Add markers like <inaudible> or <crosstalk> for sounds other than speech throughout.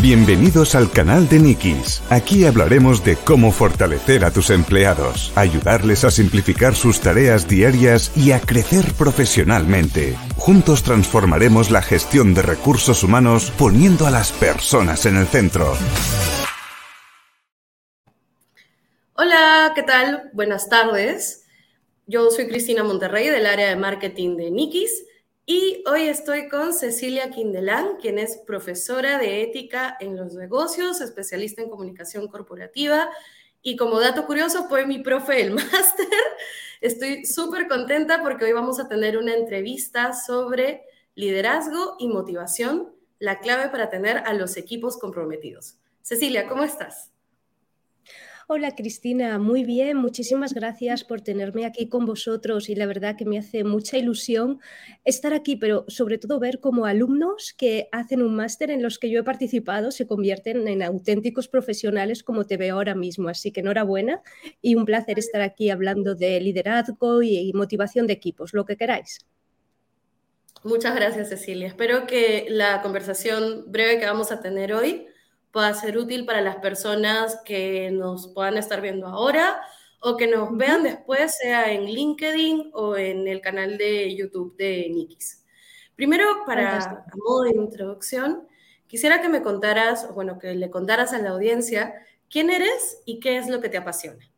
Bienvenidos al canal de Nikis. Aquí hablaremos de cómo fortalecer a tus empleados, ayudarles a simplificar sus tareas diarias y a crecer profesionalmente. Juntos transformaremos la gestión de recursos humanos poniendo a las personas en el centro. Hola, ¿qué tal? Buenas tardes. Yo soy Cristina Monterrey del área de marketing de Nikis y hoy estoy con Cecilia Quindelán, quien es profesora de ética en los negocios, especialista en comunicación corporativa y como dato curioso fue mi profe del <laughs> máster. Estoy súper contenta porque hoy vamos a tener una entrevista sobre liderazgo y motivación, la clave para tener a los equipos comprometidos. Cecilia, ¿cómo estás? Hola Cristina, muy bien, muchísimas gracias por tenerme aquí con vosotros y la verdad que me hace mucha ilusión estar aquí, pero sobre todo ver cómo alumnos que hacen un máster en los que yo he participado se convierten en auténticos profesionales como te veo ahora mismo. Así que enhorabuena y un placer estar aquí hablando de liderazgo y motivación de equipos, lo que queráis. Muchas gracias Cecilia. Espero que la conversación breve que vamos a tener hoy pueda ser útil para las personas que nos puedan estar viendo ahora o que nos vean después, sea en LinkedIn o en el canal de YouTube de Nikis. Primero, para a modo de introducción, quisiera que me contaras, bueno, que le contaras a la audiencia quién eres y qué es lo que te apasiona.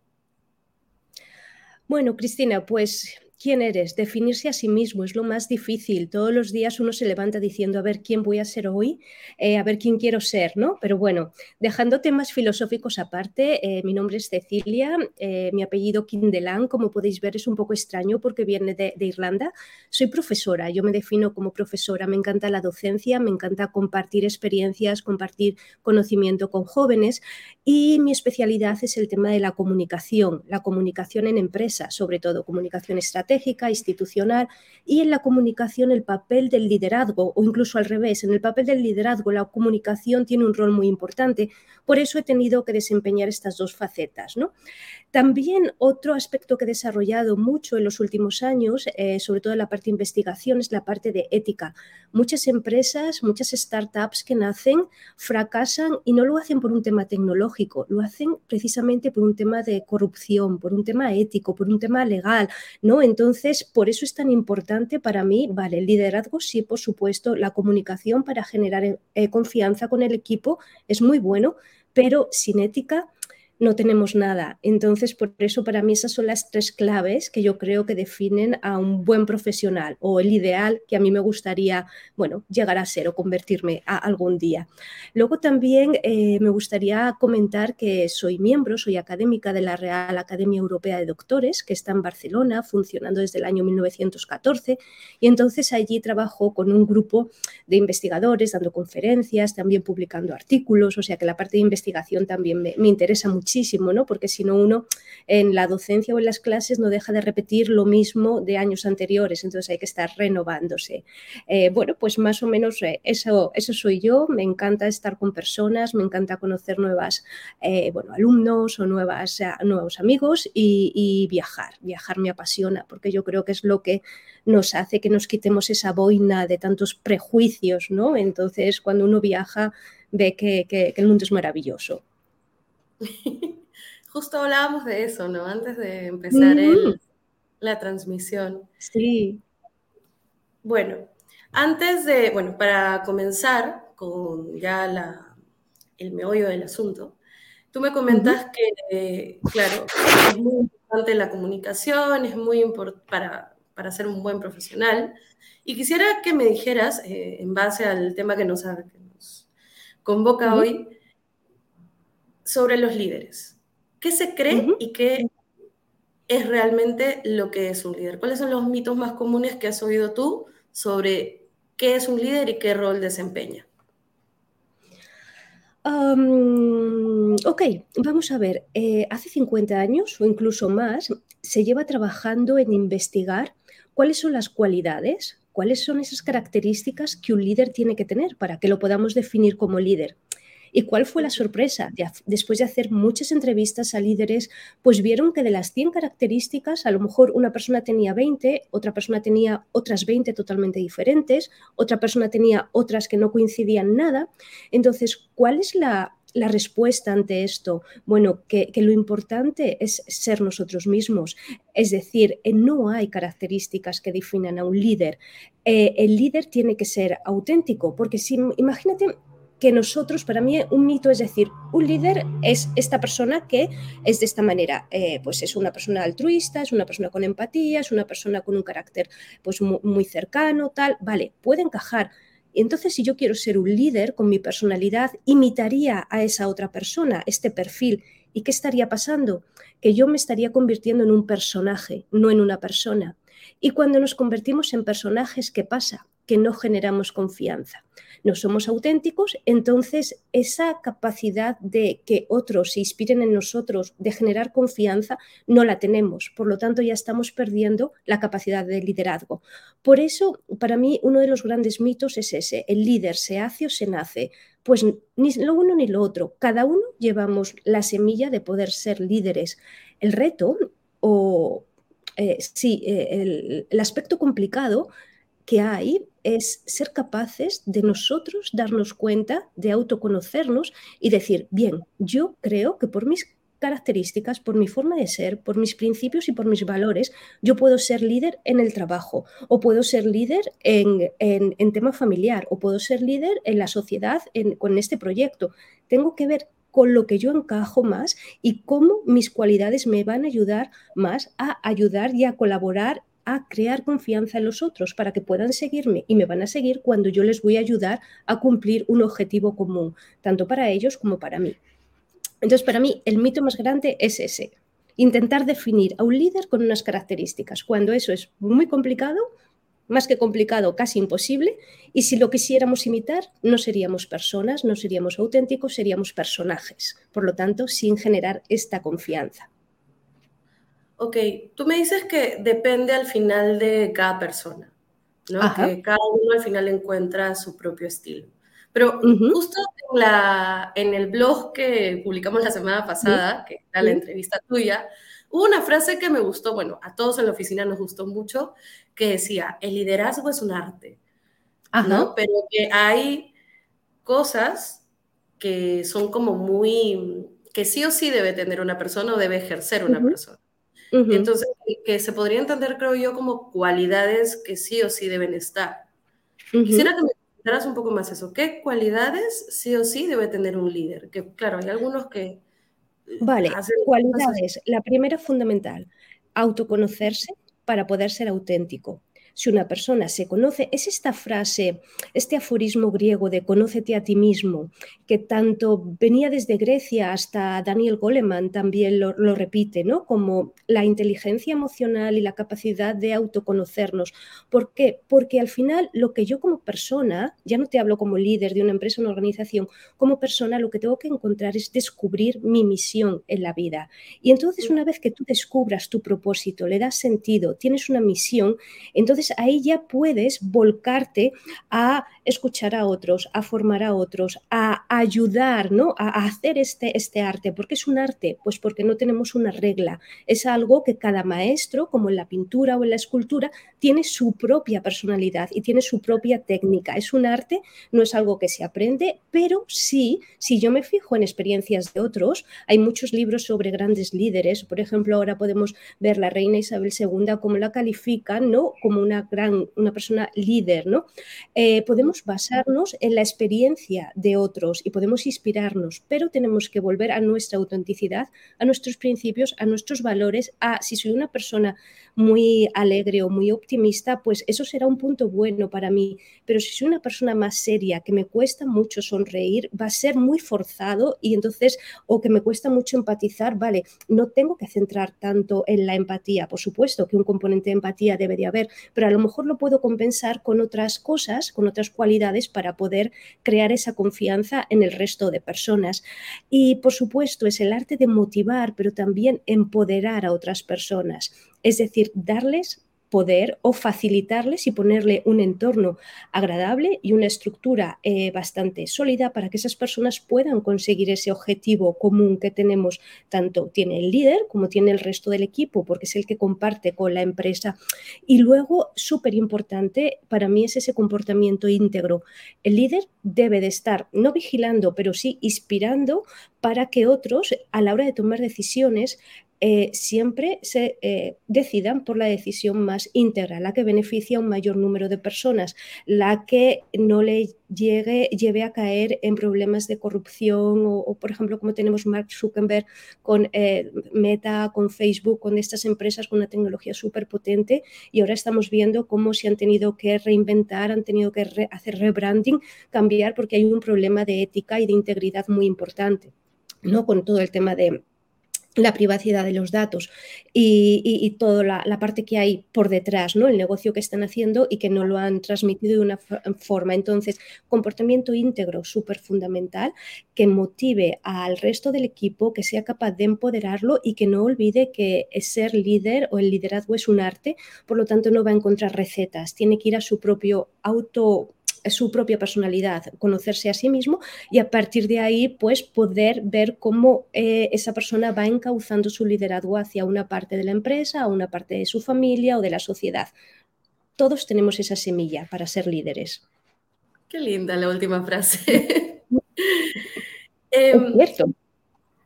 Bueno, Cristina, pues quién eres, definirse a sí mismo es lo más difícil. Todos los días uno se levanta diciendo, a ver quién voy a ser hoy, eh, a ver quién quiero ser, ¿no? Pero bueno, dejando temas filosóficos aparte, eh, mi nombre es Cecilia, eh, mi apellido Kindelan, como podéis ver, es un poco extraño porque viene de, de, Irlanda. Soy profesora, yo me defino como profesora, me encanta la docencia, me encanta compartir experiencias, compartir conocimiento con jóvenes y mi especialidad es el tema de la comunicación, la comunicación en empresa, sobre todo comunicación estratégica institucional y en la comunicación el papel del liderazgo o incluso al revés, en el papel del liderazgo la comunicación tiene un rol muy importante. Por eso he tenido que desempeñar estas dos facetas. ¿no? También otro aspecto que he desarrollado mucho en los últimos años, eh, sobre todo en la parte de investigación, es la parte de ética. Muchas empresas, muchas startups que nacen fracasan y no lo hacen por un tema tecnológico, lo hacen precisamente por un tema de corrupción, por un tema ético, por un tema legal, ¿no? Entonces, por eso es tan importante para mí, vale, el liderazgo, sí, por supuesto, la comunicación para generar eh, confianza con el equipo es muy bueno, pero sin ética no tenemos nada. Entonces, por eso para mí esas son las tres claves que yo creo que definen a un buen profesional o el ideal que a mí me gustaría, bueno, llegar a ser o convertirme a algún día. Luego también eh, me gustaría comentar que soy miembro, soy académica de la Real Academia Europea de Doctores, que está en Barcelona, funcionando desde el año 1914, y entonces allí trabajo con un grupo de investigadores, dando conferencias, también publicando artículos, o sea que la parte de investigación también me, me interesa mucho muchísimo, ¿no? Porque si no uno en la docencia o en las clases no deja de repetir lo mismo de años anteriores, entonces hay que estar renovándose. Eh, bueno, pues más o menos eh, eso, eso soy yo, me encanta estar con personas, me encanta conocer nuevas, eh, bueno, alumnos o nuevas, nuevos amigos y, viajar. Viajar me apasiona porque yo creo que es lo que nos hace que nos quitemos esa boina de tantos prejuicios, ¿no? Entonces, cuando uno viaja, ve que el mundo es maravilloso. <laughs> Justo hablábamos de eso, ¿no? Antes de empezar la transmisión. Sí. Bueno, antes de, bueno, para comenzar con ya la, el meollo del asunto, tú me comentas que, claro, es muy importante la comunicación, es muy importante para, para ser un buen profesional. Y quisiera que me dijeras, eh, en base al tema que nos, que nos convoca hoy, sobre los líderes. ¿Qué se cree y qué es realmente lo que es un líder? ¿Cuáles son los mitos más comunes que has oído tú sobre qué es un líder y qué rol desempeña? ok, vamos a ver. Eh, hace 50 años o incluso más se lleva trabajando en investigar cuáles son las cualidades, cuáles son esas características que un líder tiene que tener para que lo podamos definir como líder. ¿Y cuál fue la sorpresa? después de hacer muchas entrevistas a líderes, pues vieron que de las 100 características, a lo mejor una persona tenía 20, otra persona tenía otras 20 totalmente diferentes, otra persona tenía otras que no coincidían nada. Entonces, ¿cuál es la, respuesta ante esto? Bueno, que, lo importante es ser nosotros mismos. Es decir, eh, no hay características que definan a un líder. Eh, el líder tiene que ser auténtico, porque si imagínate que nosotros, para mí, un mito es decir, un líder es esta persona que es de esta manera, eh, pues es una persona altruista, es una persona con empatía, es una persona con un carácter pues muy, cercano, tal, vale, puede encajar. Y entonces, si yo quiero ser un líder con mi personalidad, imitaría a esa otra persona, este perfil. ¿Y qué estaría pasando? Que yo me estaría convirtiendo en un personaje, no en una persona. Y cuando nos convertimos en personajes, ¿qué pasa? Que no generamos confianza no somos auténticos, entonces esa capacidad de que otros se inspiren en nosotros, de generar confianza, no la tenemos. Por lo tanto, ya estamos perdiendo la capacidad de liderazgo. Por eso, para mí, uno de los grandes mitos es ese, el líder se hace o se nace. Pues ni lo uno ni lo otro. Cada uno llevamos la semilla de poder ser líderes. El reto o eh, sí, eh, el aspecto complicado que hay es ser capaces de nosotros darnos cuenta, de autoconocernos y decir, bien, yo creo que por mis características, por mi forma de ser, por mis principios y por mis valores, yo puedo ser líder en el trabajo, o puedo ser líder en, en, tema familiar, o puedo ser líder en la sociedad con este proyecto. Tengo que ver con lo que yo encajo más y cómo mis cualidades me van a ayudar más a ayudar y a colaborar a crear confianza en los otros para que puedan seguirme y me van a seguir cuando yo les voy a ayudar a cumplir un objetivo común, tanto para ellos como para mí. Entonces, para mí, el mito más grande es ese, intentar definir a un líder con unas características, cuando eso es muy complicado, más que complicado, casi imposible, y si lo quisiéramos imitar, no seríamos personas, no seríamos auténticos, seríamos personajes, por lo tanto, sin generar esta confianza. Ok, tú me dices que depende al final de cada persona, ¿no? Que cada uno al final encuentra su propio estilo. Pero justo en, la, en, el blog que publicamos la semana pasada, que era la entrevista tuya, hubo una frase que me gustó, bueno, a todos en la oficina nos gustó mucho, que decía, el liderazgo es un arte, ¿no? Pero que hay cosas que son como muy, que sí o sí debe tener una persona o debe ejercer una persona. Entonces, que se podría entender, creo yo, como cualidades que sí o sí deben estar. Quisiera que me comentaras un poco más eso. ¿Qué cualidades sí o sí debe tener un líder? Que, claro, hay algunos que... Vale, cualidades. La primera fundamental, autoconocerse para poder ser auténtico si una persona se conoce, es esta frase, este aforismo griego de conócete a ti mismo, que tanto venía desde Grecia hasta Daniel Goleman también lo, repite, ¿no? Como la inteligencia emocional y la capacidad de autoconocernos. ¿Por qué? Porque al final lo que yo como persona, ya no te hablo como líder de una empresa una organización, como persona lo que tengo que encontrar es descubrir mi misión en la vida. Y entonces una vez que tú descubras tu propósito, le das sentido, tienes una misión, entonces ahí ya puedes volcarte a escuchar a otros, a formar a otros, a ayudar, ¿no? A, hacer este, este arte. ¿Por qué es un arte? Pues porque no tenemos una regla. Es algo que cada maestro, como en la pintura o en la escultura, tiene su propia personalidad y tiene su propia técnica. Es un arte, no es algo que se aprende, pero sí, si yo me fijo en experiencias de otros, hay muchos libros sobre grandes líderes. Por ejemplo, ahora podemos ver la reina Isabel II, cómo la califican, ¿no? Como una gran, una persona líder, ¿no? Eh, podemos basarnos en la experiencia de otros y podemos inspirarnos, pero tenemos que volver a nuestra autenticidad, a nuestros principios, a nuestros valores, a si soy una persona muy alegre o muy optimista, pues eso será un punto bueno para mí, pero si soy una persona más seria, que me cuesta mucho sonreír, va a ser muy forzado y entonces, o que me cuesta mucho empatizar, vale, no tengo que centrar tanto en la empatía, por supuesto que un componente de empatía debe de haber, pero a lo mejor lo puedo compensar con otras cosas, con otras cualidades para poder crear esa confianza en el resto de personas. Y por supuesto es el arte de motivar, pero también empoderar a otras personas, es decir, darles poder o facilitarles y ponerle un entorno agradable y una estructura eh, bastante sólida para que esas personas puedan conseguir ese objetivo común que tenemos, tanto tiene el líder como tiene el resto del equipo, porque es el que comparte con la empresa. Y luego, súper importante, para mí es ese comportamiento íntegro. El líder debe de estar no vigilando, pero sí inspirando para que otros, a la hora de tomar decisiones, eh, siempre se eh, decidan por la decisión más íntegra, la que beneficia a un mayor número de personas, la que no le llegue, lleve a caer en problemas de corrupción o, por ejemplo, como tenemos Mark Zuckerberg con eh, Meta, con Facebook, con estas empresas con una tecnología súper potente y ahora estamos viendo cómo se han tenido que reinventar, han tenido que hacer rebranding, cambiar porque hay un problema de ética y de integridad muy importante, ¿no? Con todo el tema de la privacidad de los datos y, toda la, parte que hay por detrás, ¿no? el negocio que están haciendo y que no lo han transmitido de una forma. Entonces, comportamiento íntegro, súper fundamental, que motive al resto del equipo, que sea capaz de empoderarlo y que no olvide que ser líder o el liderazgo es un arte, por lo tanto no va a encontrar recetas, tiene que ir a su propio auto su propia personalidad, conocerse a sí mismo y a partir de ahí pues poder ver cómo eh, esa persona va encauzando su liderazgo hacia una parte de la empresa, a una parte de su familia o de la sociedad. Todos tenemos esa semilla para ser líderes. Qué linda la última frase. <laughs> es em, cierto.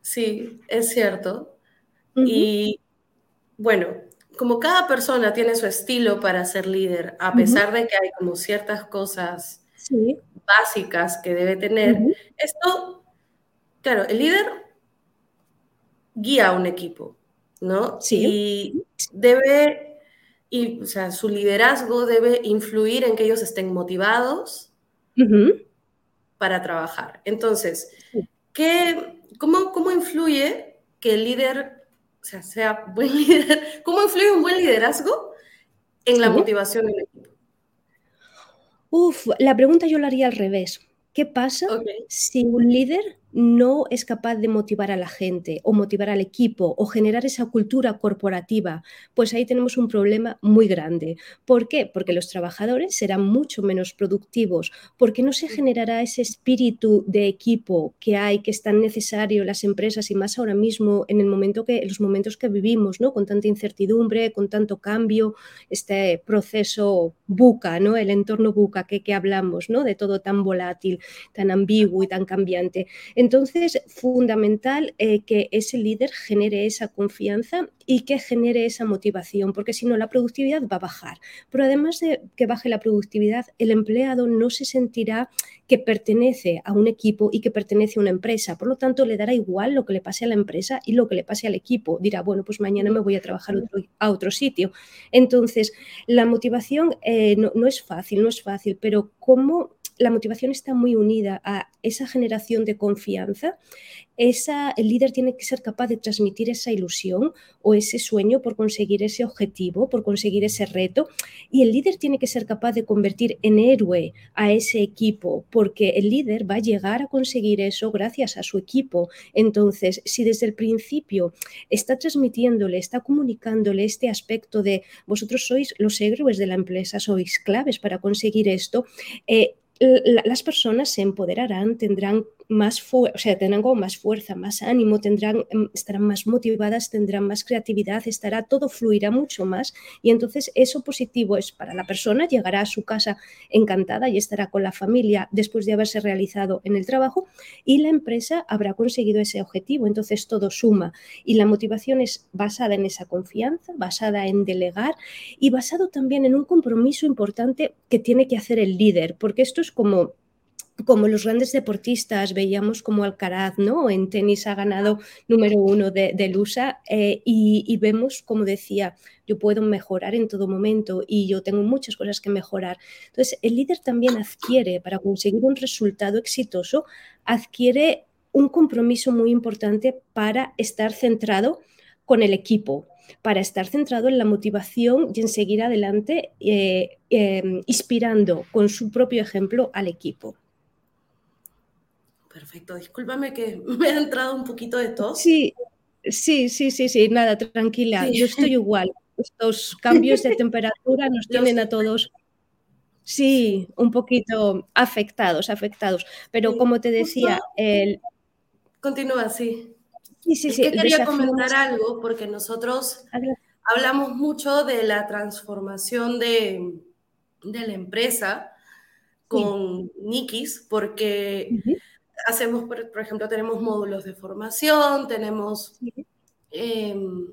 Sí, es cierto. Y bueno, como cada persona tiene su estilo para ser líder, a pesar de que hay como ciertas cosas básicas que debe tener, esto, claro, el líder guía a un equipo, ¿no? Sí. Y debe, y, o sea, su liderazgo debe influir en que ellos estén motivados para trabajar. Entonces, ¿qué, cómo, ¿cómo influye que el líder sea, sea buen líder. <laughs> ¿Cómo influye un buen liderazgo en la motivación del equipo? Uf, la pregunta yo la haría al revés. ¿Qué pasa si un líder no es capaz de motivar a la gente o motivar al equipo o generar esa cultura corporativa, pues ahí tenemos un problema muy grande. ¿Por qué? Porque los trabajadores serán mucho menos productivos, porque no se generará ese espíritu de equipo que hay, que es tan necesario en las empresas y más ahora mismo en el momento que, los momentos que vivimos, ¿no? Con tanta incertidumbre, con tanto cambio, este proceso buca, ¿no? El entorno buca que, que hablamos, ¿no? De todo tan volátil, tan ambiguo y tan cambiante. Entonces, fundamental eh, que ese líder genere esa confianza y que genere esa motivación, porque si no, la productividad va a bajar. Pero además de que baje la productividad, el empleado no se sentirá que pertenece a un equipo y que pertenece a una empresa. Por lo tanto, le dará igual lo que le pase a la empresa y lo que le pase al equipo. Dirá, bueno, pues mañana me voy a trabajar a otro sitio. Entonces, la motivación eh, no es fácil, no es fácil, pero ¿cómo la motivación está muy unida a esa generación de confianza. Esa, el líder tiene que ser capaz de transmitir esa ilusión o ese sueño por conseguir ese objetivo, por conseguir ese reto. Y el líder tiene que ser capaz de convertir en héroe a ese equipo, porque el líder va a llegar a conseguir eso gracias a su equipo. Entonces, si desde el principio está transmitiéndole, está comunicándole este aspecto de vosotros sois los héroes de la empresa, sois claves para conseguir esto, eh, las personas se empoderarán, tendrán más, o sea, tendrán como más fuerza, más ánimo, tendrán, em, estarán más motivadas, tendrán más creatividad, estará todo fluirá mucho más. Y entonces eso positivo es para la persona, llegará a su casa encantada y estará con la familia después de haberse realizado en el trabajo y la empresa habrá conseguido ese objetivo, entonces todo suma. Y la motivación es basada en esa confianza, basada en delegar y basado también en un compromiso importante que tiene que hacer el líder, porque esto es como como los grandes deportistas, veíamos como Alcaraz, ¿no? En tenis ha ganado número uno de, USA eh, y, vemos, como decía, yo puedo mejorar en todo momento y yo tengo muchas cosas que mejorar. Entonces, el líder también adquiere, para conseguir un resultado exitoso, adquiere un compromiso muy importante para estar centrado con el equipo, para estar centrado en la motivación y en seguir adelante, eh, eh, inspirando con su propio ejemplo al equipo. Perfecto, discúlpame que <laughs> me ha entrado un poquito de tos. Sí, sí, sí, sí, sí, nada, tranquila, yo estoy igual. estos <laughs> cambios de temperatura nos tienen a todos Sí, un poquito afectados, afectados. Pero como te decía, el... Continúa, sí. Sí, sí, sí. quería comentar algo porque nosotros hablamos mucho de la transformación de, de la empresa con Nikis, porque hacemos, por, ejemplo, tenemos módulos de formación, tenemos em,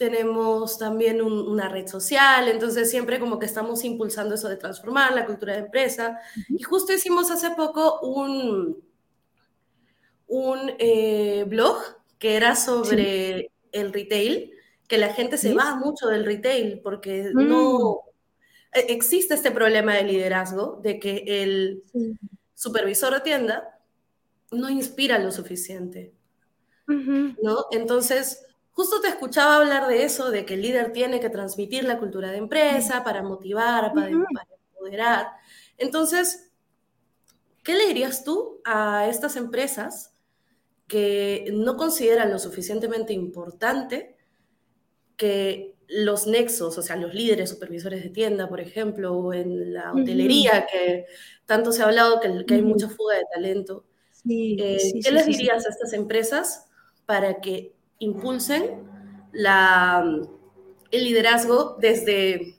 tenemos también una red social, entonces siempre como que estamos impulsando eso de transformar la cultura de empresa. Y justo hicimos hace poco un, un eh, blog que era sobre el retail, que la gente se va mucho del retail porque no mm. e, existe este problema de liderazgo, de que el supervisor de tienda no inspira lo suficiente. ¿no? Entonces, Justo te escuchaba hablar de eso, de que el líder tiene que transmitir la cultura de empresa para motivar, para, empoderar. Entonces, ¿qué le dirías tú a estas empresas que no consideran lo suficientemente importante que los nexos, o sea, los líderes supervisores de tienda, por ejemplo, o en la hotelería, que tanto se ha hablado que, hay mucha fuga de talento. Eh, ¿Qué les dirías a estas empresas para que impulsen la, el liderazgo desde,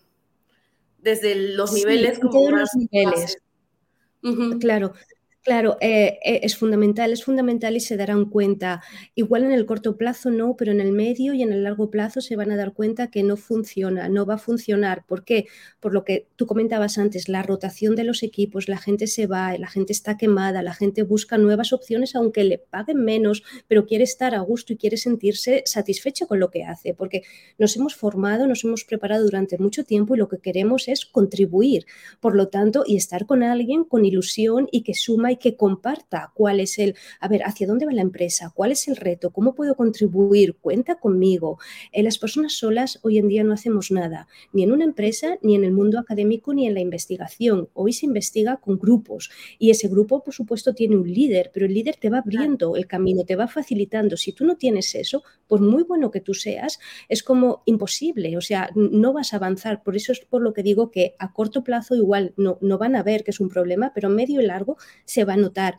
desde los niveles como todos los niveles. Claro, Claro, eh, eh, es fundamental, es fundamental y se darán cuenta. Igual en el corto plazo no, pero en el medio y en el largo plazo se van a dar cuenta que no funciona, no va a funcionar. ¿Por qué? Por lo que tú comentabas antes, la rotación de los equipos, la gente se va, la gente está quemada, la gente busca nuevas opciones aunque le paguen menos, pero quiere estar a gusto y quiere sentirse satisfecho con lo que hace, porque nos hemos formado, nos hemos preparado durante mucho tiempo y lo que queremos es contribuir. Por lo tanto, y estar con alguien con ilusión y que suma y que comparta cuál es el, a ver, hacia dónde va la empresa, cuál es el reto, cómo puedo contribuir, cuenta conmigo. Eh, las personas solas hoy en día no hacemos nada, ni en una empresa, ni en el mundo académico, ni en la investigación. Hoy se investiga con grupos y ese grupo, por supuesto, tiene un líder, pero el líder te va abriendo el camino, te va facilitando. Si tú no tienes eso, por muy bueno que tú seas, es como imposible, o sea, no vas a avanzar. Por eso es por lo que digo que a corto plazo igual no, no van a ver que es un problema, pero medio y largo se va a notar.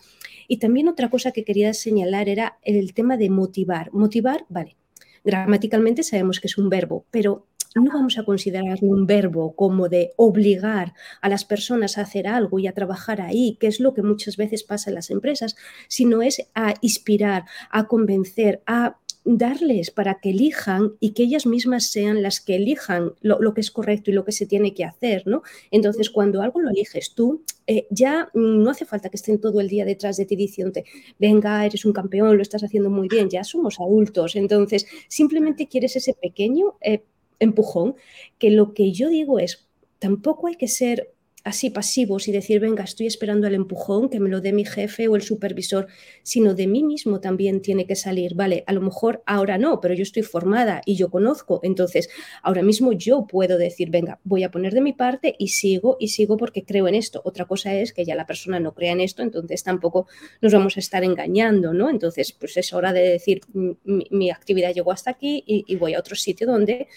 Y también otra cosa que quería señalar era el tema de motivar. Motivar, vale, gramaticalmente sabemos que es un verbo, pero no vamos a considerarlo un verbo como de obligar a las personas a hacer algo y a trabajar ahí, que es lo que muchas veces pasa en las empresas, sino es a inspirar, a convencer, a darles para que elijan y que ellas mismas sean las que elijan lo, que es correcto y lo que se tiene que hacer, ¿no? Entonces, cuando algo lo eliges tú, eh, ya no hace falta que estén todo el día detrás de ti diciéndote, venga, eres un campeón, lo estás haciendo muy bien, ya somos adultos, entonces simplemente quieres ese pequeño eh, empujón que lo que yo digo es, tampoco hay que ser así pasivos y decir, venga, estoy esperando el empujón, que me lo dé mi jefe o el supervisor, sino de mí mismo también tiene que salir. Vale, a lo mejor ahora no, pero yo estoy formada y yo conozco, entonces ahora mismo yo puedo decir, venga, voy a poner de mi parte y sigo y sigo porque creo en esto. Otra cosa es que ya la persona no crea en esto, entonces tampoco nos vamos a estar engañando, ¿no? Entonces, pues es hora de decir, mi, actividad llegó hasta aquí y voy a otro sitio donde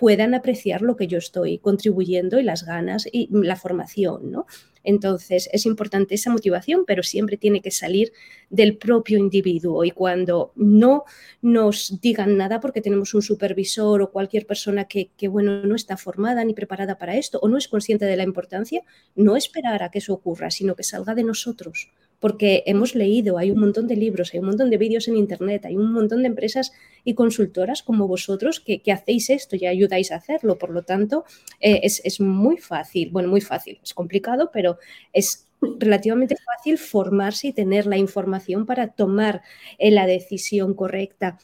puedan apreciar lo que yo estoy contribuyendo y las ganas y la formación, ¿no? Entonces, es importante esa motivación, pero siempre tiene que salir del propio individuo. Y cuando no nos digan nada porque tenemos un supervisor o cualquier persona que, que, bueno, no está formada ni preparada para esto o no es consciente de la importancia, no esperar a que eso ocurra, sino que salga de nosotros porque hemos leído, hay un montón de libros, hay un montón de vídeos en Internet, hay un montón de empresas y consultoras como vosotros que, hacéis esto y ayudáis a hacerlo. Por lo tanto, eh, es, muy fácil, bueno, muy fácil, es complicado, pero es relativamente fácil formarse y tener la información para tomar eh, la decisión correcta.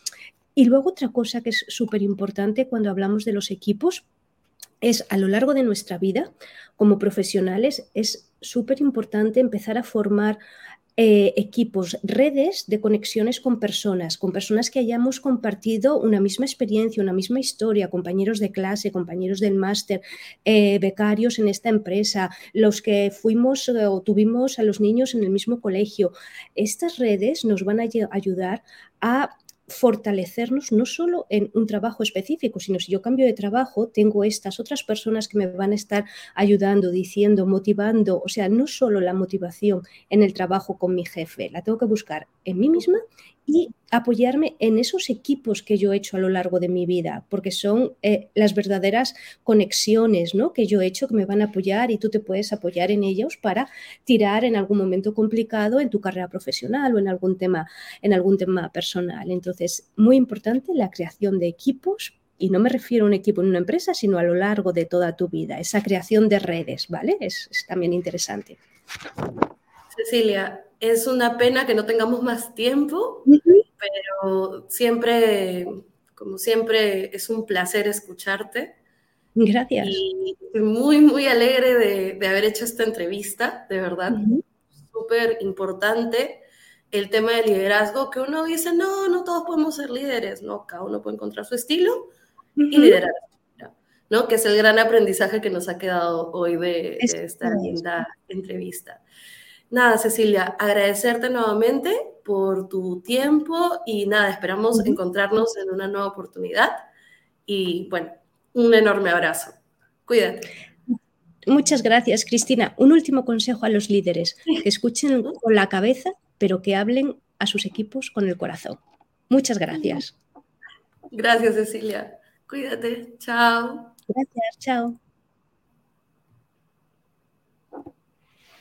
Y luego otra cosa que es súper importante cuando hablamos de los equipos es a lo largo de nuestra vida como profesionales, es súper importante empezar a formar eh, equipos, redes de conexiones con personas, con personas que hayamos compartido una misma experiencia, una misma historia, compañeros de clase, compañeros del máster, eh, becarios en esta empresa, los que fuimos eh, o tuvimos a los niños en el mismo colegio. Estas redes nos van a ayudar a fortalecernos no solo en un trabajo específico, sino si yo cambio de trabajo, tengo estas otras personas que me van a estar ayudando, diciendo, motivando, o sea, no solo la motivación en el trabajo con mi jefe, la tengo que buscar en mí misma y apoyarme en esos equipos que yo he hecho a lo largo de mi vida, porque son eh, las verdaderas conexiones ¿no? que yo he hecho que me van a apoyar y tú te puedes apoyar en ellos para tirar en algún momento complicado en tu carrera profesional o en algún tema, en algún tema personal. Entonces, muy importante la creación de equipos y no me refiero a un equipo en una empresa, sino a lo largo de toda tu vida. Esa creación de redes, ¿vale? Es, es también interesante. Cecilia, es una pena que no tengamos más tiempo, pero siempre, como siempre, es un placer escucharte. Gracias. Y muy, muy alegre de, haber hecho esta entrevista, de verdad. Súper importante el tema del liderazgo, que uno dice, no, no todos podemos ser líderes, ¿no? Cada uno puede encontrar su estilo y liderar. ¿no? Que es el gran aprendizaje que nos ha quedado hoy de, de esta linda entrevista. Nada, Cecilia, agradecerte nuevamente por tu tiempo y nada, esperamos encontrarnos en una nueva oportunidad. Y bueno, un enorme abrazo. Cuídate. Muchas gracias, Cristina. Un último consejo a los líderes, que escuchen con la cabeza, pero que hablen a sus equipos con el corazón. Muchas gracias. Gracias, Cecilia. Cuídate. Chao. Gracias. Chao.